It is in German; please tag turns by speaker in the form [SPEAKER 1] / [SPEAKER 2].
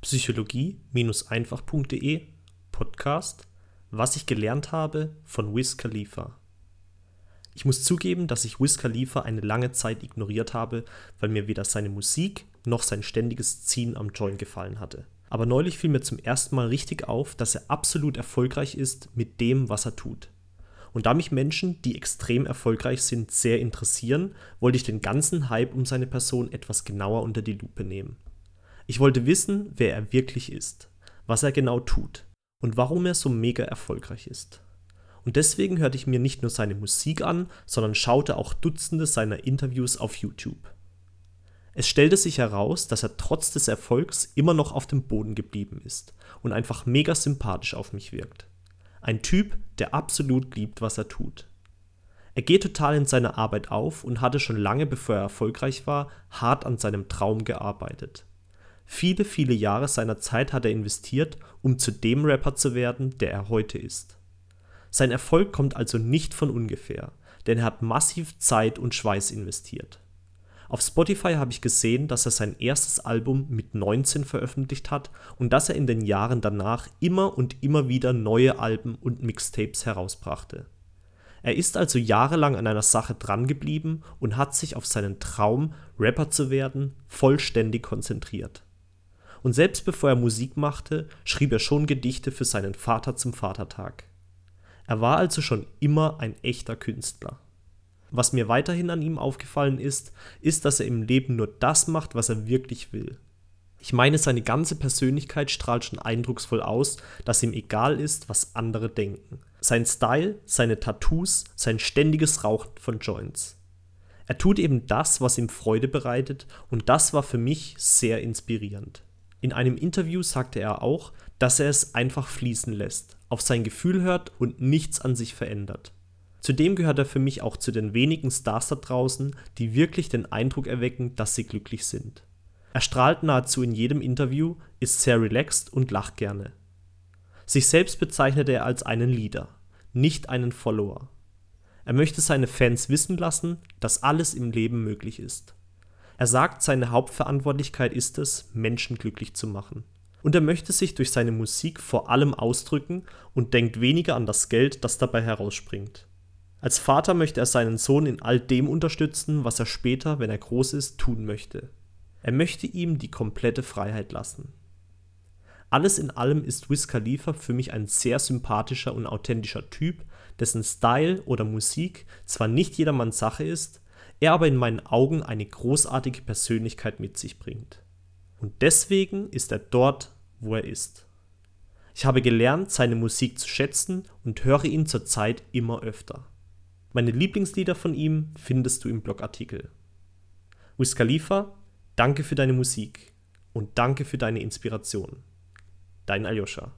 [SPEAKER 1] psychologie-einfach.de Podcast Was ich gelernt habe von Wiz Khalifa. Ich muss zugeben, dass ich Wiz Khalifa eine lange Zeit ignoriert habe, weil mir weder seine Musik noch sein ständiges Ziehen am Joint gefallen hatte. Aber neulich fiel mir zum ersten Mal richtig auf, dass er absolut erfolgreich ist mit dem, was er tut. Und da mich Menschen, die extrem erfolgreich sind, sehr interessieren, wollte ich den ganzen Hype um seine Person etwas genauer unter die Lupe nehmen. Ich wollte wissen, wer er wirklich ist, was er genau tut und warum er so mega erfolgreich ist. Und deswegen hörte ich mir nicht nur seine Musik an, sondern schaute auch Dutzende seiner Interviews auf YouTube. Es stellte sich heraus, dass er trotz des Erfolgs immer noch auf dem Boden geblieben ist und einfach mega sympathisch auf mich wirkt. Ein Typ, der absolut liebt, was er tut. Er geht total in seiner Arbeit auf und hatte schon lange bevor er erfolgreich war, hart an seinem Traum gearbeitet. Viele, viele Jahre seiner Zeit hat er investiert, um zu dem Rapper zu werden, der er heute ist. Sein Erfolg kommt also nicht von ungefähr, denn er hat massiv Zeit und Schweiß investiert. Auf Spotify habe ich gesehen, dass er sein erstes Album mit 19 veröffentlicht hat und dass er in den Jahren danach immer und immer wieder neue Alben und Mixtapes herausbrachte. Er ist also jahrelang an einer Sache drangeblieben und hat sich auf seinen Traum, Rapper zu werden, vollständig konzentriert und selbst bevor er Musik machte, schrieb er schon Gedichte für seinen Vater zum Vatertag. Er war also schon immer ein echter Künstler. Was mir weiterhin an ihm aufgefallen ist, ist, dass er im Leben nur das macht, was er wirklich will. Ich meine, seine ganze Persönlichkeit strahlt schon eindrucksvoll aus, dass ihm egal ist, was andere denken. Sein Style, seine Tattoos, sein ständiges Rauchen von Joints. Er tut eben das, was ihm Freude bereitet, und das war für mich sehr inspirierend. In einem Interview sagte er auch, dass er es einfach fließen lässt, auf sein Gefühl hört und nichts an sich verändert. Zudem gehört er für mich auch zu den wenigen Stars da draußen, die wirklich den Eindruck erwecken, dass sie glücklich sind. Er strahlt nahezu in jedem Interview, ist sehr relaxed und lacht gerne. Sich selbst bezeichnet er als einen Leader, nicht einen Follower. Er möchte seine Fans wissen lassen, dass alles im Leben möglich ist. Er sagt, seine Hauptverantwortlichkeit ist es, Menschen glücklich zu machen. Und er möchte sich durch seine Musik vor allem ausdrücken und denkt weniger an das Geld, das dabei herausspringt. Als Vater möchte er seinen Sohn in all dem unterstützen, was er später, wenn er groß ist, tun möchte. Er möchte ihm die komplette Freiheit lassen. Alles in allem ist Wiz Khalifa für mich ein sehr sympathischer und authentischer Typ, dessen Style oder Musik zwar nicht jedermanns Sache ist, er aber in meinen Augen eine großartige Persönlichkeit mit sich bringt. Und deswegen ist er dort, wo er ist. Ich habe gelernt, seine Musik zu schätzen und höre ihn zurzeit immer öfter. Meine Lieblingslieder von ihm findest du im Blogartikel. Wiz Khalifa, danke für deine Musik und danke für deine Inspiration. Dein Aljoscha.